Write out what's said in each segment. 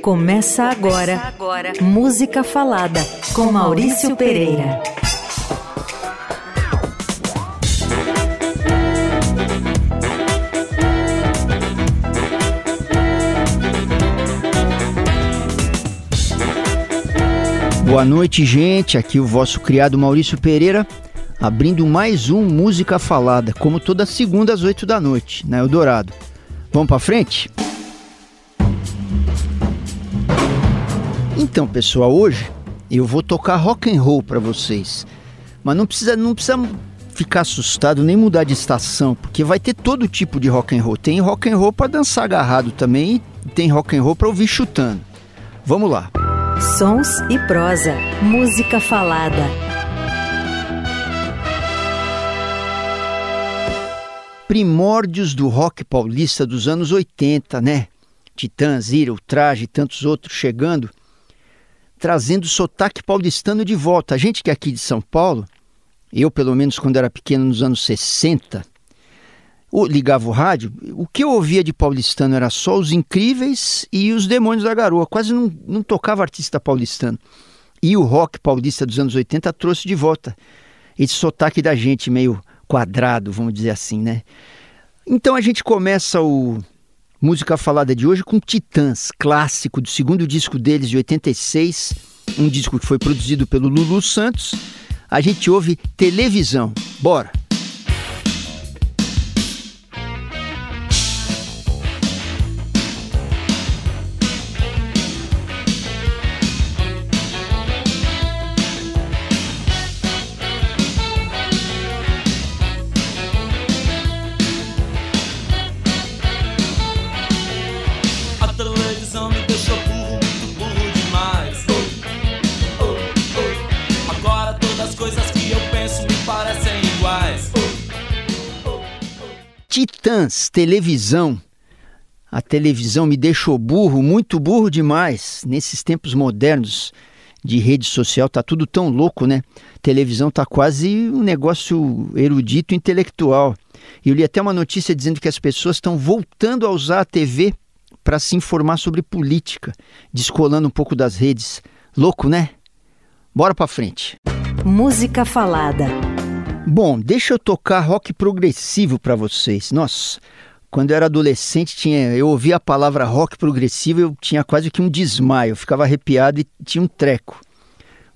Começa agora, Começa agora. Música Falada com Maurício Pereira. Boa noite, gente. Aqui o vosso criado Maurício Pereira, abrindo mais um Música Falada, como toda segunda às oito da noite, na Eldorado. Vamos para frente? Então, pessoal, hoje eu vou tocar rock and roll para vocês. Mas não precisa, não precisa ficar assustado nem mudar de estação, porque vai ter todo tipo de rock and roll. Tem rock and roll para dançar agarrado também e tem rock and roll para ouvir chutando. Vamos lá. Sons e prosa, música falada. Primórdios do rock paulista dos anos 80, né? Titãs, Ira, Traje e tantos outros chegando trazendo o sotaque paulistano de volta. A gente que é aqui de São Paulo, eu pelo menos quando era pequeno nos anos 60, ligava o rádio, o que eu ouvia de paulistano era só os incríveis e os demônios da garoa. Quase não, não tocava artista paulistano. E o rock paulista dos anos 80 trouxe de volta esse sotaque da gente meio quadrado, vamos dizer assim, né? Então a gente começa o Música falada de hoje com Titãs, clássico do segundo disco deles de 86, um disco que foi produzido pelo Lulu Santos. A gente ouve televisão. Bora! Titãs, televisão. A televisão me deixou burro, muito burro demais. Nesses tempos modernos de rede social, tá tudo tão louco, né? Televisão tá quase um negócio erudito intelectual. Eu li até uma notícia dizendo que as pessoas estão voltando a usar a TV para se informar sobre política, descolando um pouco das redes. Louco, né? Bora para frente. Música falada. Bom, deixa eu tocar rock progressivo para vocês. Nossa, quando eu era adolescente, tinha, eu ouvia a palavra rock progressivo, eu tinha quase que um desmaio, eu ficava arrepiado e tinha um treco.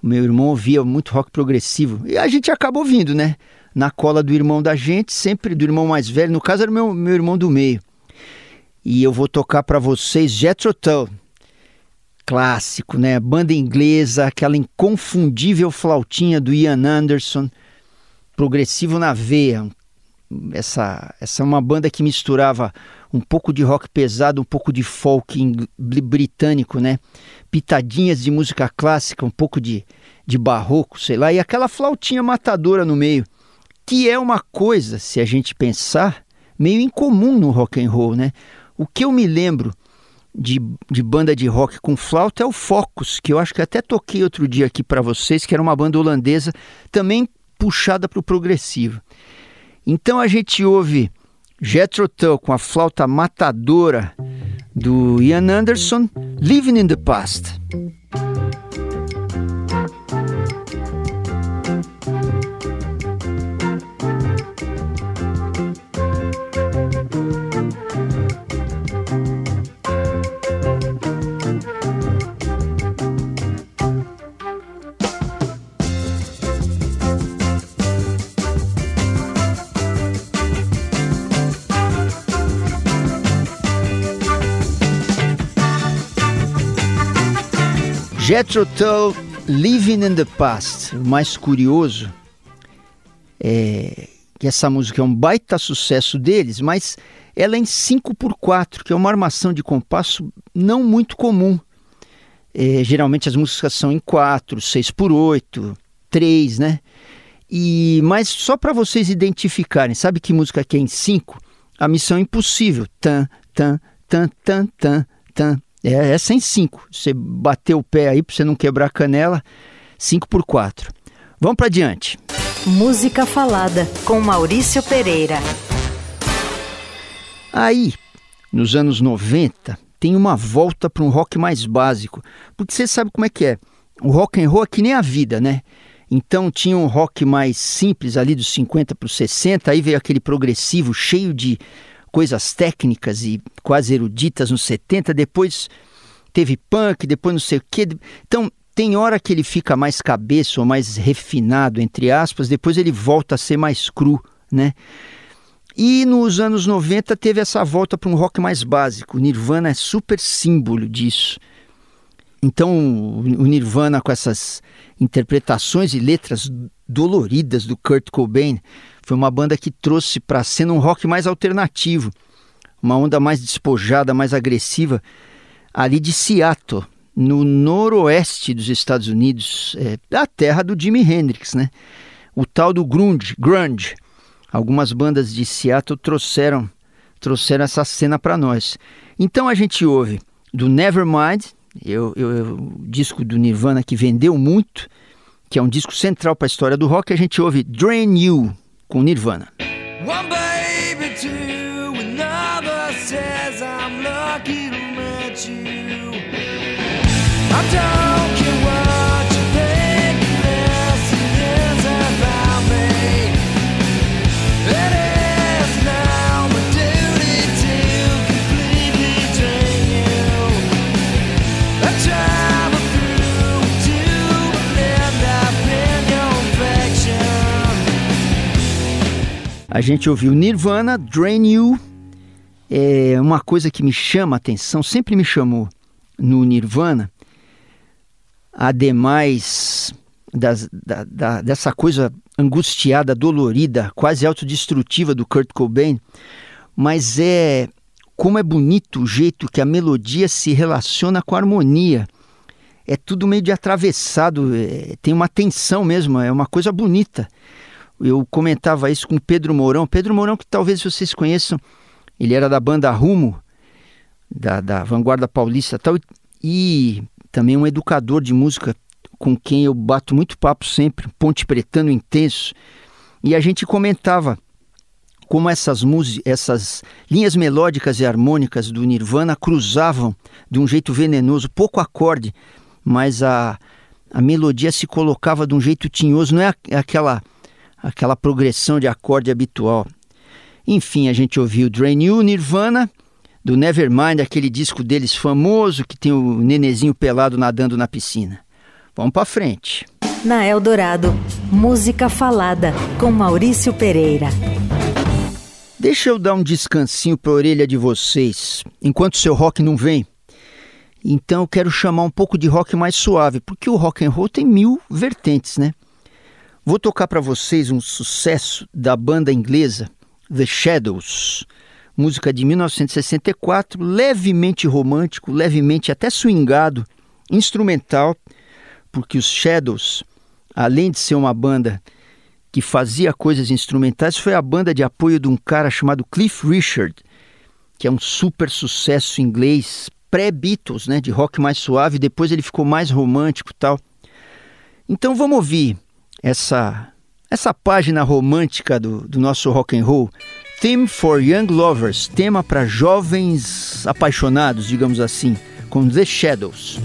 O meu irmão ouvia muito rock progressivo e a gente acabou ouvindo, né? Na cola do irmão da gente, sempre do irmão mais velho, no caso era meu, meu irmão do meio. E eu vou tocar para vocês Jethro Tull, clássico, né? Banda inglesa, aquela inconfundível flautinha do Ian Anderson progressivo na veia. Essa, essa é uma banda que misturava um pouco de rock pesado, um pouco de folk britânico, né? Pitadinhas de música clássica, um pouco de, de barroco, sei lá, e aquela flautinha matadora no meio, que é uma coisa, se a gente pensar, meio incomum no rock and roll, né? O que eu me lembro de, de banda de rock com flauta é o Focus, que eu acho que até toquei outro dia aqui para vocês, que era uma banda holandesa, também puxada para o progressivo. Então a gente ouve Jethro Tull com a flauta matadora do Ian Anderson, Living in the Past. Jethro Tull, Living in the Past. O mais curioso é que essa música é um baita sucesso deles, mas ela é em 5 por 4 que é uma armação de compasso não muito comum. É, geralmente as músicas são em 4, 6 por 8, 3, né? E, mas só para vocês identificarem, sabe que música que é em 5? A Missão Impossível. Tan, tan, tan, tan, tan, tan. É, é em 5. Você bateu o pé aí para você não quebrar a canela, 5 por 4. Vamos para diante. Música falada com Maurício Pereira. Aí, nos anos 90, tem uma volta para um rock mais básico. Porque você sabe como é que é. O rock and roll é que nem a vida, né? Então tinha um rock mais simples ali dos 50 para os 60, aí veio aquele progressivo cheio de coisas técnicas e quase eruditas nos 70, depois teve punk, depois não sei o quê. Então tem hora que ele fica mais cabeça ou mais refinado, entre aspas, depois ele volta a ser mais cru, né? E nos anos 90 teve essa volta para um rock mais básico. O Nirvana é super símbolo disso. Então, o Nirvana com essas interpretações e letras doloridas do Kurt Cobain foi uma banda que trouxe para a cena um rock mais alternativo, uma onda mais despojada, mais agressiva, ali de Seattle, no noroeste dos Estados Unidos, é, a terra do Jimi Hendrix, né? O tal do grunge, grunge. Algumas bandas de Seattle trouxeram trouxeram essa cena para nós. Então a gente ouve do Nevermind, eu, eu, o disco do Nirvana que vendeu muito, que é um disco central para a história do rock, a gente ouve Drain You com Nirvana. One baby, two, another says I'm lucky A gente ouviu Nirvana, Drain You. É uma coisa que me chama a atenção, sempre me chamou no Nirvana, ademais das, da, da, dessa coisa angustiada, dolorida, quase autodestrutiva do Kurt Cobain, mas é como é bonito o jeito que a melodia se relaciona com a harmonia. É tudo meio de atravessado, é, tem uma tensão mesmo, é uma coisa bonita eu comentava isso com Pedro Mourão. Pedro Mourão, que talvez vocês conheçam, ele era da banda Rumo, da, da Vanguarda Paulista tal, e também um educador de música com quem eu bato muito papo sempre, ponte pretano intenso. E a gente comentava como essas músicas, essas linhas melódicas e harmônicas do Nirvana cruzavam de um jeito venenoso, pouco acorde, mas a, a melodia se colocava de um jeito tinhoso, não é aquela aquela progressão de acorde habitual. Enfim, a gente ouviu Drain You, Nirvana, do Nevermind, aquele disco deles famoso que tem o nenezinho pelado nadando na piscina. Vamos para frente. Na Eldorado, música falada com Maurício Pereira. Deixa eu dar um descansinho para a orelha de vocês, enquanto seu rock não vem. Então eu quero chamar um pouco de rock mais suave, porque o rock and roll tem mil vertentes, né? Vou tocar para vocês um sucesso da banda inglesa The Shadows, música de 1964, levemente romântico, levemente até swingado, instrumental, porque os Shadows, além de ser uma banda que fazia coisas instrumentais, foi a banda de apoio de um cara chamado Cliff Richard, que é um super sucesso inglês pré-Beatles, né, de rock mais suave, depois ele ficou mais romântico, tal. Então vamos ouvir essa essa página romântica do, do nosso rock and roll, Theme for Young Lovers, tema para jovens apaixonados, digamos assim, com The Shadows.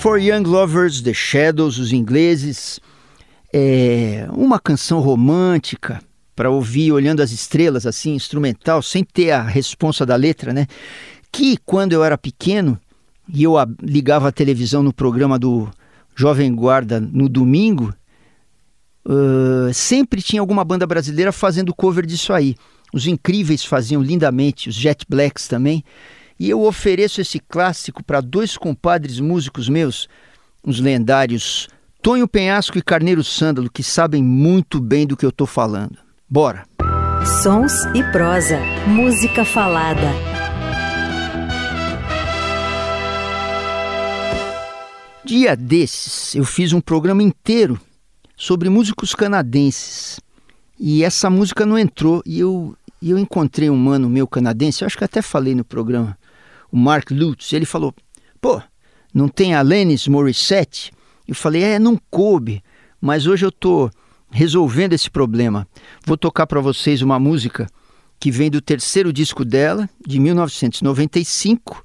For Young Lovers, The Shadows, os ingleses. É uma canção romântica para ouvir olhando as estrelas, assim, instrumental, sem ter a responsa da letra, né? Que quando eu era pequeno e eu ligava a televisão no programa do Jovem Guarda no domingo, uh, sempre tinha alguma banda brasileira fazendo cover disso aí. Os Incríveis faziam lindamente, os Jet Blacks também. E eu ofereço esse clássico para dois compadres músicos meus, os lendários Tonho Penhasco e Carneiro Sândalo, que sabem muito bem do que eu estou falando. Bora! Sons e prosa, música falada. dia desses, eu fiz um programa inteiro sobre músicos canadenses. E essa música não entrou. E eu, eu encontrei um mano meu canadense, eu acho que até falei no programa, o Mark Lutz. Ele falou: pô, não tem a Alanis Morissette? Eu falei: é, não coube. Mas hoje eu tô resolvendo esse problema. Vou tocar para vocês uma música que vem do terceiro disco dela, de 1995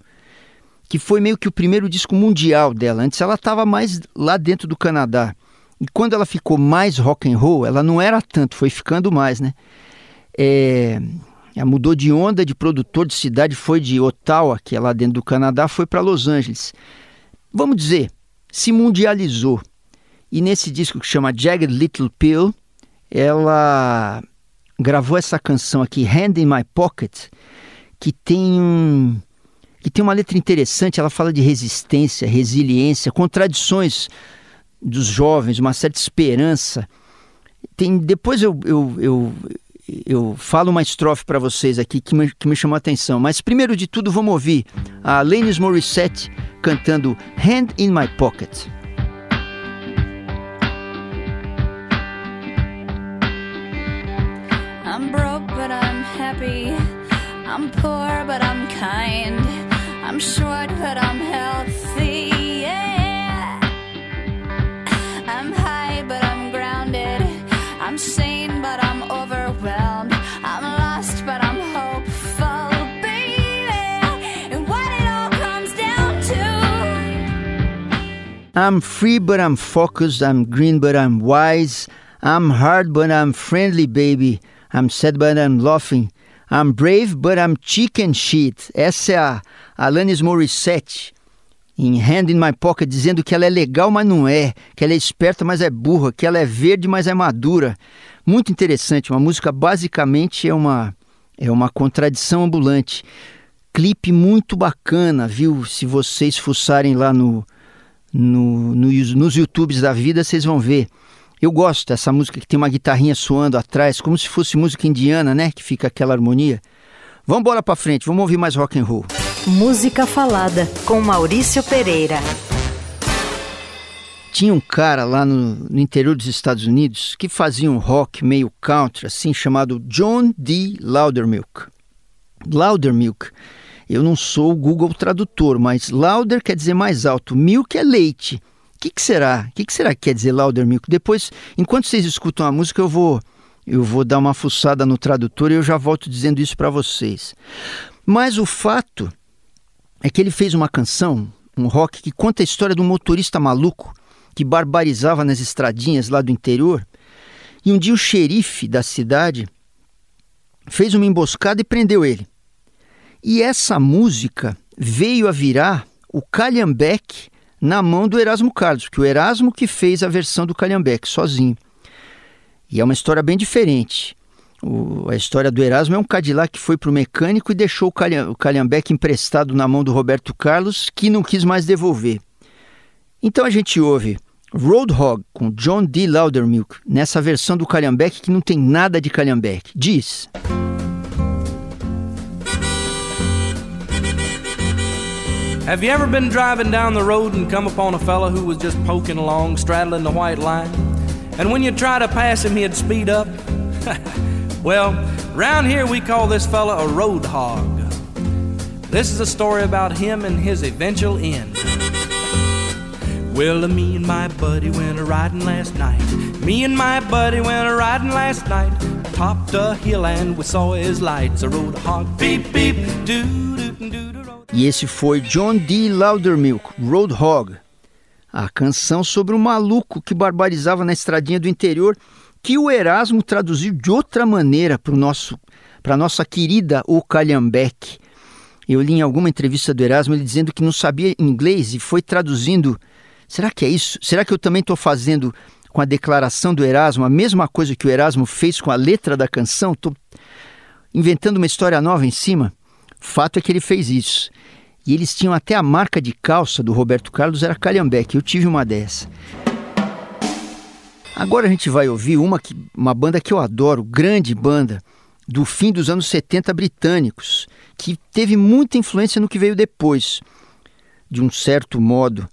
que foi meio que o primeiro disco mundial dela. Antes ela estava mais lá dentro do Canadá. E quando ela ficou mais rock and roll, ela não era tanto, foi ficando mais, né? É, mudou de onda de produtor de cidade, foi de Ottawa, que é lá dentro do Canadá, foi para Los Angeles. Vamos dizer, se mundializou. E nesse disco que chama Jagged Little Pill, ela gravou essa canção aqui, Hand in My Pocket, que tem um, que tem uma letra interessante, ela fala de resistência, resiliência, contradições dos jovens, uma certa esperança. Tem, depois eu, eu, eu, eu falo uma estrofe para vocês aqui que me, que me chamou a atenção. Mas primeiro de tudo, vamos ouvir a Alanis Morissette cantando Hand in My Pocket. I'm broke, but I'm happy. I'm poor, but I'm kind. I'm short, but I'm healthy. I'm free, but I'm focused. I'm green, but I'm wise. I'm hard, but I'm friendly, baby. I'm sad, but I'm laughing. I'm brave, but I'm chicken shit. Essa é a Alanis Morissette em Hand in My Pocket dizendo que ela é legal, mas não é, que ela é esperta, mas é burra, que ela é verde, mas é madura. Muito interessante, uma música basicamente é uma é uma contradição ambulante. Clipe muito bacana, viu? Se vocês fuçarem lá no, no, no nos YouTubes da vida, vocês vão ver. Eu gosto dessa música que tem uma guitarrinha soando atrás, como se fosse música indiana, né? Que fica aquela harmonia. Vamos embora para frente, vamos ouvir mais rock and roll. Música Falada, com Maurício Pereira. Tinha um cara lá no, no, interior dos Estados Unidos que fazia um rock meio country, assim, chamado John D. Loudermilk. Loudermilk, eu não sou o Google Tradutor, mas louder quer dizer mais alto, milk é leite. O que, que, será? O que, que, será que quer dizer Loudermilk? Depois, enquanto vocês escutam a música, eu vou, eu vou dar uma fuçada no tradutor e eu já volto dizendo isso para vocês. Mas o fato é que ele fez uma canção, um rock, que conta a história de um motorista maluco que barbarizava nas estradinhas lá do interior. E um dia o xerife da cidade fez uma emboscada e prendeu ele. E essa música veio a virar o calhambeque na mão do Erasmo Carlos, que o Erasmo que fez a versão do calhambeque sozinho. E é uma história bem diferente. O, a história do Erasmo é um Cadillac que foi para o mecânico e deixou o, calham, o calhambeque emprestado na mão do Roberto Carlos, que não quis mais devolver. Então a gente ouve Roadhog com John D. Loudermilk, nessa versão do calhambeque que não tem nada de calhambeque. Diz... Have you ever been driving down the road and come upon a fella who was just poking along, straddling the white line? And when you try to pass him, he'd speed up? well, round here we call this fella a road hog. This is a story about him and his eventual end. Well, me and my buddy went a riding last night. Me and my buddy went a riding last night. Topped a hill and we saw his lights. A road hog, beep, beep, doo, doo, doo. E esse foi John D. Loudermilk, Roadhog, a canção sobre um maluco que barbarizava na estradinha do interior, que o Erasmo traduziu de outra maneira para nosso para nossa querida O. Eu li em alguma entrevista do Erasmo ele dizendo que não sabia inglês e foi traduzindo. Será que é isso? Será que eu também estou fazendo com a declaração do Erasmo a mesma coisa que o Erasmo fez com a letra da canção? Estou inventando uma história nova em cima? Fato é que ele fez isso. E eles tinham até a marca de calça do Roberto Carlos, era Calhambeque. Eu tive uma dessa. Agora a gente vai ouvir uma, que, uma banda que eu adoro, grande banda, do fim dos anos 70 britânicos, que teve muita influência no que veio depois. De um certo modo,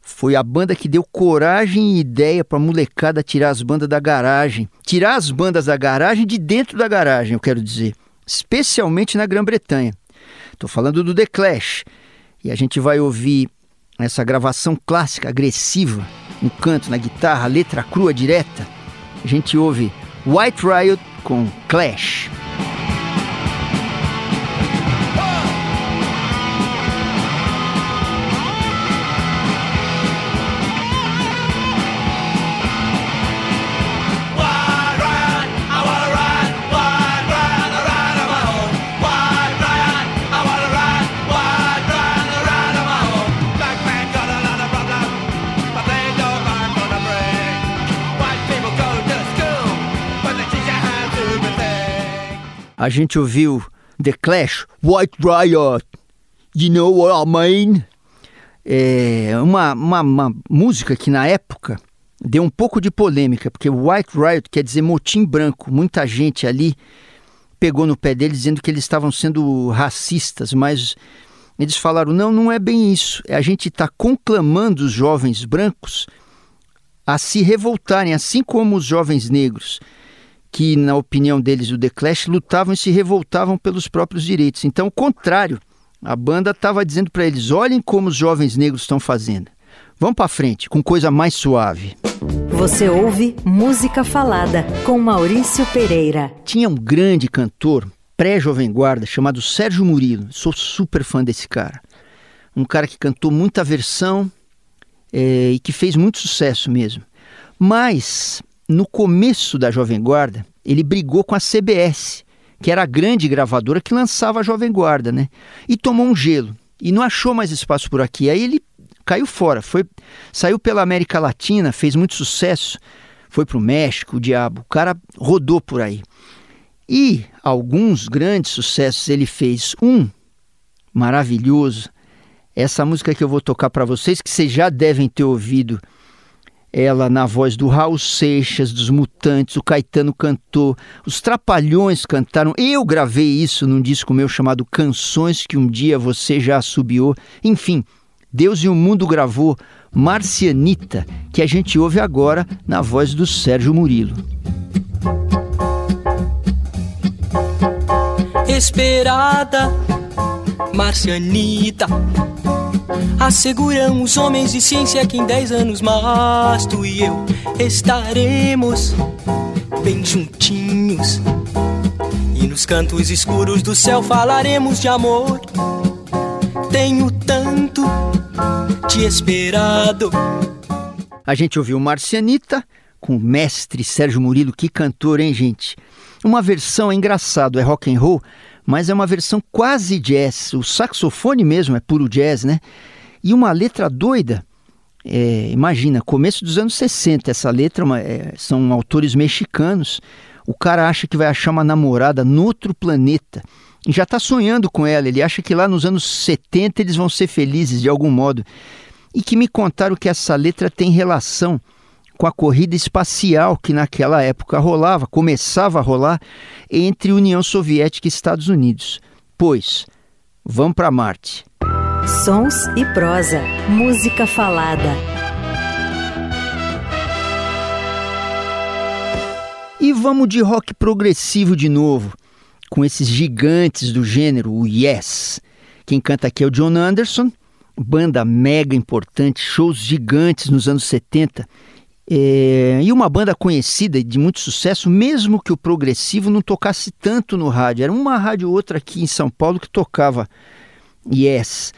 foi a banda que deu coragem e ideia para a molecada tirar as bandas da garagem. Tirar as bandas da garagem de dentro da garagem, eu quero dizer. Especialmente na Grã-Bretanha. Estou falando do The Clash. E a gente vai ouvir essa gravação clássica, agressiva, no canto, na guitarra, letra crua direta. A gente ouve White Riot com Clash. A gente ouviu The Clash, White Riot, You Know What I Mean? É uma, uma, uma música que na época deu um pouco de polêmica, porque White Riot quer dizer motim branco. Muita gente ali pegou no pé deles dizendo que eles estavam sendo racistas, mas eles falaram: não, não é bem isso. A gente está conclamando os jovens brancos a se revoltarem, assim como os jovens negros que, na opinião deles, o The Clash, lutavam e se revoltavam pelos próprios direitos. Então, o contrário, a banda estava dizendo para eles: olhem como os jovens negros estão fazendo. Vamos para frente, com coisa mais suave. Você ouve Música Falada com Maurício Pereira. Tinha um grande cantor pré-jovem guarda chamado Sérgio Murilo. Sou super fã desse cara. Um cara que cantou muita versão é, e que fez muito sucesso mesmo. Mas no começo da Jovem Guarda, ele brigou com a CBS, que era a grande gravadora que lançava a Jovem Guarda, né? E tomou um gelo e não achou mais espaço por aqui. Aí ele caiu fora, foi saiu pela América Latina, fez muito sucesso, foi para o México, o diabo, o cara rodou por aí. E alguns grandes sucessos ele fez. Um maravilhoso, essa música que eu vou tocar para vocês, que vocês já devem ter ouvido ela na voz do Raul Seixas, dos Mutantes, o Caetano cantou, os Trapalhões cantaram. Eu gravei isso num disco meu chamado Canções que um dia você já assobiou. Enfim, Deus e o Mundo gravou Marcianita, que a gente ouve agora na voz do Sérgio Murilo. Esperada, Marcianita Asseguram os homens de ciência que em dez anos mais tu e eu estaremos bem juntinhos. E nos cantos escuros do céu falaremos de amor. Tenho tanto te esperado. A gente ouviu Marcianita com o mestre Sérgio Murilo, que cantor, hein, gente? Uma versão é engraçado, é rock and roll, mas é uma versão quase jazz. O saxofone mesmo é puro jazz, né? E uma letra doida. É, imagina, começo dos anos 60, essa letra é, são autores mexicanos. O cara acha que vai achar uma namorada no outro planeta e já está sonhando com ela. Ele acha que lá nos anos 70 eles vão ser felizes de algum modo. E que me contaram que essa letra tem relação com a corrida espacial que naquela época rolava, começava a rolar entre União Soviética e Estados Unidos. Pois, vamos para Marte. Sons e prosa, música falada. E vamos de rock progressivo de novo, com esses gigantes do gênero, o Yes. Quem canta aqui é o John Anderson, banda mega importante, shows gigantes nos anos 70 é, e uma banda conhecida de muito sucesso, mesmo que o progressivo não tocasse tanto no rádio. Era uma rádio ou outra aqui em São Paulo que tocava Yes.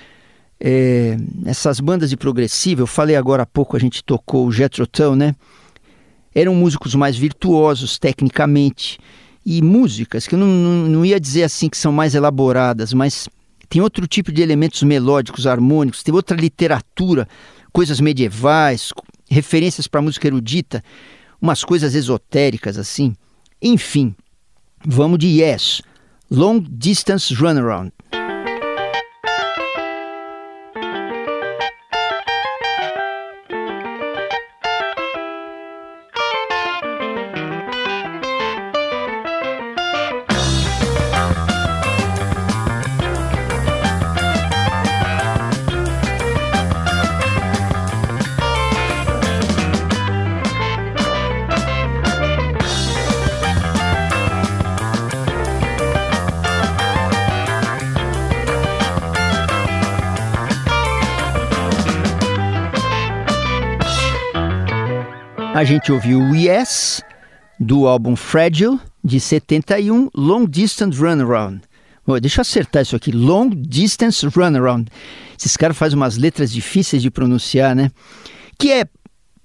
É, essas bandas de progressivo, eu falei agora há pouco, a gente tocou o Jethro Tull, né? Eram músicos mais virtuosos tecnicamente e músicas que eu não, não, não ia dizer assim que são mais elaboradas, mas tem outro tipo de elementos melódicos, harmônicos, tem outra literatura, coisas medievais, referências para música erudita, umas coisas esotéricas assim. Enfim, vamos de Yes, Long Distance Runaround. A gente ouviu o Yes, do álbum Fragile, de 71, Long Distance Runaround. Oh, deixa eu acertar isso aqui, Long Distance Runaround. Esses caras fazem umas letras difíceis de pronunciar, né? Que é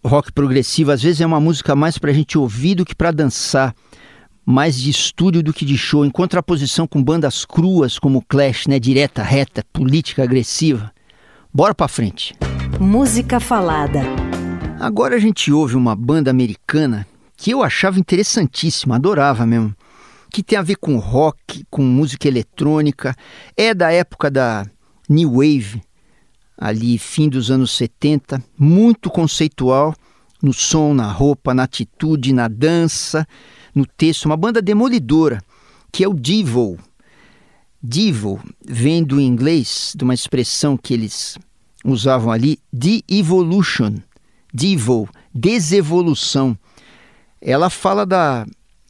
rock progressivo, às vezes é uma música mais pra gente ouvir do que pra dançar mais de estúdio do que de show, em contraposição com bandas cruas como Clash, né, direta, reta, política agressiva. Bora pra frente. Música falada. Agora a gente ouve uma banda americana que eu achava interessantíssima, adorava mesmo, que tem a ver com rock, com música eletrônica, é da época da New Wave, ali fim dos anos 70, muito conceitual no som, na roupa, na atitude, na dança no texto, uma banda demolidora, que é o Devo. Devo vem do inglês, de uma expressão que eles usavam ali, de-evolution. Devo, desevolução. Ela fala da,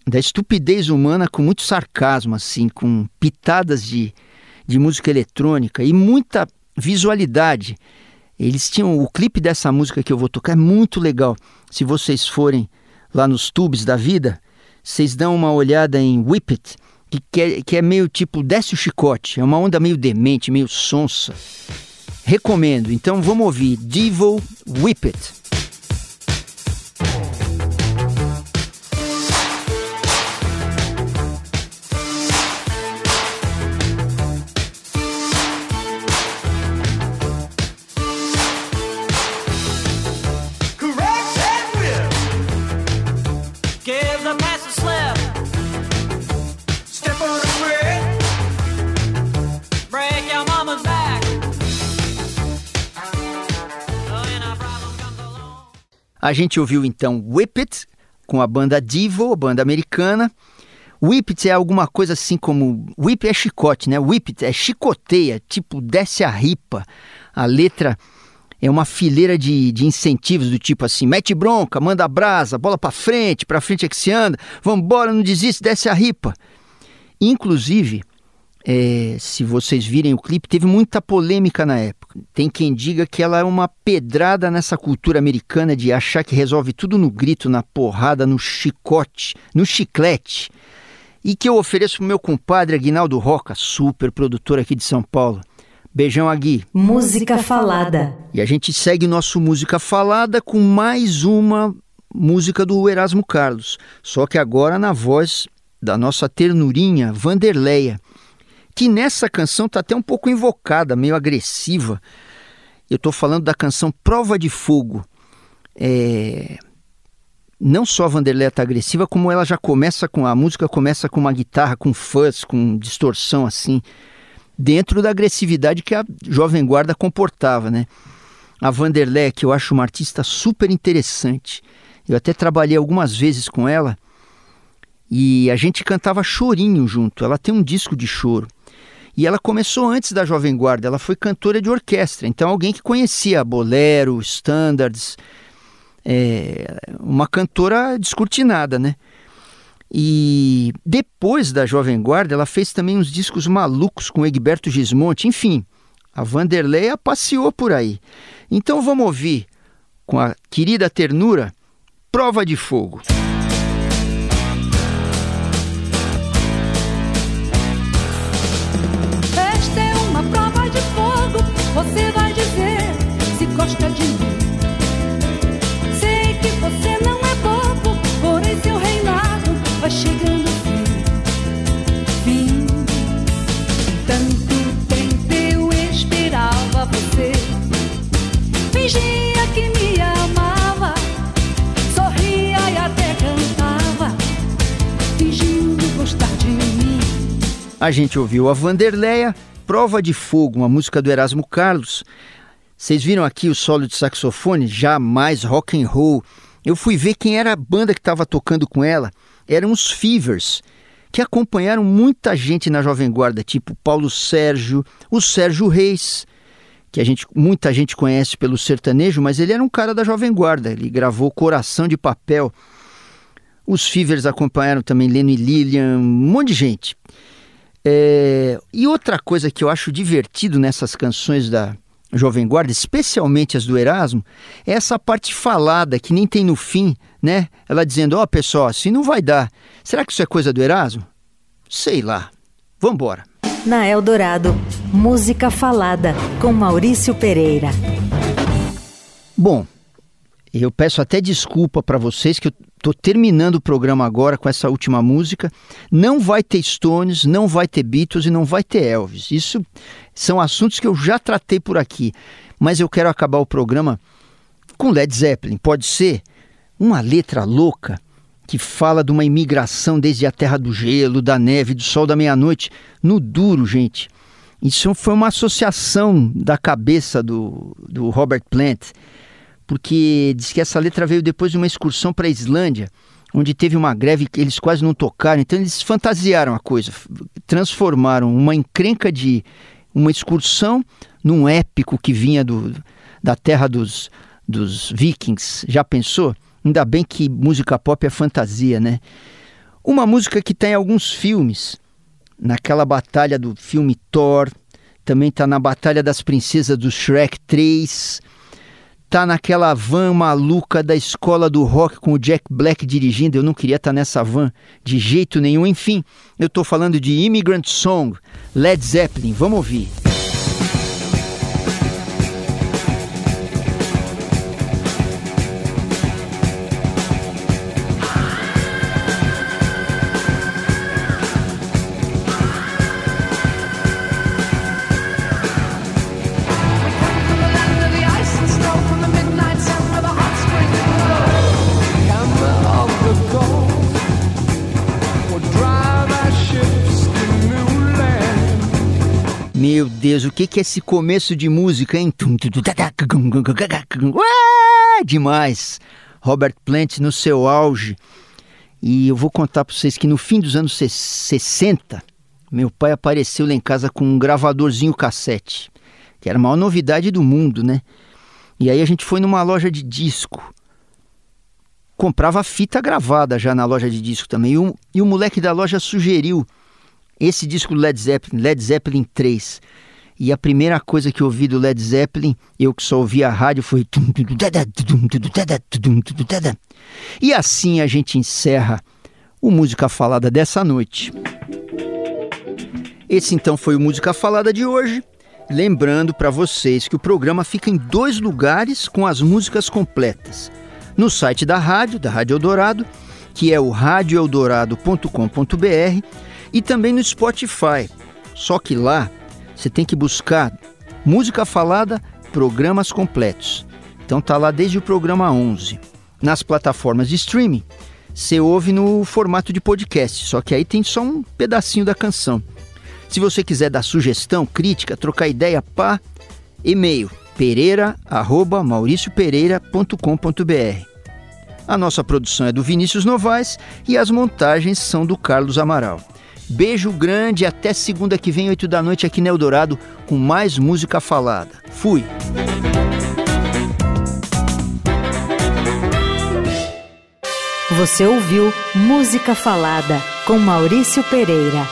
da estupidez humana com muito sarcasmo, assim, com pitadas de, de música eletrônica e muita visualidade. Eles tinham o clipe dessa música que eu vou tocar é muito legal. Se vocês forem lá nos tubes da vida, vocês dão uma olhada em Whip It, que é, que é meio tipo desce o chicote, é uma onda meio demente, meio sonsa. Recomendo, então vamos ouvir Devil Whip It. A gente ouviu então Whip It, com a banda Divo, a banda americana. Whip It é alguma coisa assim como. Whip é chicote, né? Whip It é chicoteia, tipo desce a ripa. A letra é uma fileira de, de incentivos do tipo assim: mete bronca, manda brasa, bola pra frente, pra frente é que se anda, vambora, não desiste, desce a ripa. Inclusive, é, se vocês virem o clipe, teve muita polêmica na época. Tem quem diga que ela é uma pedrada nessa cultura americana de achar que resolve tudo no grito, na porrada, no chicote, no chiclete. E que eu ofereço pro meu compadre Aguinaldo Roca, super produtor aqui de São Paulo. Beijão, Agui. Música Falada. E a gente segue nosso Música Falada com mais uma música do Erasmo Carlos. Só que agora na voz da nossa ternurinha Vanderleia que nessa canção está até um pouco invocada, meio agressiva. Eu estou falando da canção Prova de Fogo. É... Não só a Vanderlei está agressiva, como ela já começa com a música começa com uma guitarra com fuzz, com distorção assim, dentro da agressividade que a Jovem Guarda comportava, né? A Vanderlei, que eu acho uma artista super interessante. Eu até trabalhei algumas vezes com ela e a gente cantava chorinho junto. Ela tem um disco de choro. E ela começou antes da Jovem Guarda, ela foi cantora de orquestra, então alguém que conhecia bolero, standards, é, uma cantora descortinada, né? E depois da Jovem Guarda, ela fez também uns discos malucos com Egberto Gismonte, enfim, a Vanderleia passeou por aí. Então vamos ouvir com a querida ternura Prova de Fogo. Você vai dizer se gosta de mim. Sei que você não é bobo, porém seu reinado vai chegando fim. Tanto tempo eu esperava você. Fingia que me amava, sorria e até cantava, fingindo gostar de mim. A gente ouviu a Vanderleia Prova de Fogo, uma música do Erasmo Carlos. Vocês viram aqui o solo de saxofone? Já mais rock and roll. Eu fui ver quem era a banda que estava tocando com ela. Eram os Fevers, que acompanharam muita gente na Jovem Guarda, tipo Paulo Sérgio, o Sérgio Reis, que a gente, muita gente conhece pelo sertanejo, mas ele era um cara da Jovem Guarda. Ele gravou Coração de Papel. Os Fevers acompanharam também Leno e Lilian, um monte de gente. É, e outra coisa que eu acho divertido nessas canções da Jovem Guarda, especialmente as do Erasmo, é essa parte falada que nem tem no fim né? Ela dizendo: Ó, oh, pessoal, assim não vai dar. Será que isso é coisa do Erasmo? Sei lá. Vambora. Na Eldorado, música falada com Maurício Pereira. Bom, eu peço até desculpa para vocês que eu estou terminando o programa agora com essa última música. Não vai ter Stones, não vai ter Beatles e não vai ter Elvis. Isso são assuntos que eu já tratei por aqui. Mas eu quero acabar o programa com Led Zeppelin. Pode ser uma letra louca que fala de uma imigração desde a terra do gelo, da neve, do sol da meia-noite, no duro, gente. Isso foi uma associação da cabeça do, do Robert Plant porque diz que essa letra veio depois de uma excursão para a Islândia, onde teve uma greve que eles quase não tocaram. Então eles fantasiaram a coisa, transformaram uma encrenca de uma excursão num épico que vinha do, da terra dos, dos vikings. Já pensou? Ainda bem que música pop é fantasia, né? Uma música que tem alguns filmes. Naquela batalha do filme Thor, também está na Batalha das Princesas do Shrek 3 tá naquela van maluca da escola do rock com o Jack Black dirigindo. Eu não queria estar tá nessa van de jeito nenhum. Enfim, eu estou falando de Immigrant Song, Led Zeppelin. Vamos ouvir. Meu Deus, o que, é esse começo de música, hein? Demais! Robert Plant no seu auge. E eu vou contar para vocês que no fim dos anos 60, meu pai apareceu lá em casa com um gravadorzinho cassete, que era a maior novidade do mundo, né? E aí a gente foi numa loja de disco. Comprava fita gravada já na loja de disco também. E o, e o moleque da loja sugeriu esse disco Led Zeppelin, Led Zeppelin 3. E a primeira coisa que eu ouvi do Led Zeppelin, eu que só ouvia a rádio, foi. E assim a gente encerra o Música Falada dessa noite. Esse então foi o Música Falada de hoje. Lembrando para vocês que o programa fica em dois lugares com as músicas completas. No site da rádio, da Rádio Eldorado, que é o radioeldorado.com.br e também no Spotify. Só que lá você tem que buscar música falada, programas completos. Então tá lá desde o programa 11. Nas plataformas de streaming, você ouve no formato de podcast, só que aí tem só um pedacinho da canção. Se você quiser dar sugestão, crítica, trocar ideia, pá, e-mail pereira@mauriciopereira.com.br. A nossa produção é do Vinícius Novaes e as montagens são do Carlos Amaral. Beijo grande, até segunda que vem, 8 da noite, aqui no Eldorado, com mais música falada. Fui! Você ouviu Música Falada com Maurício Pereira.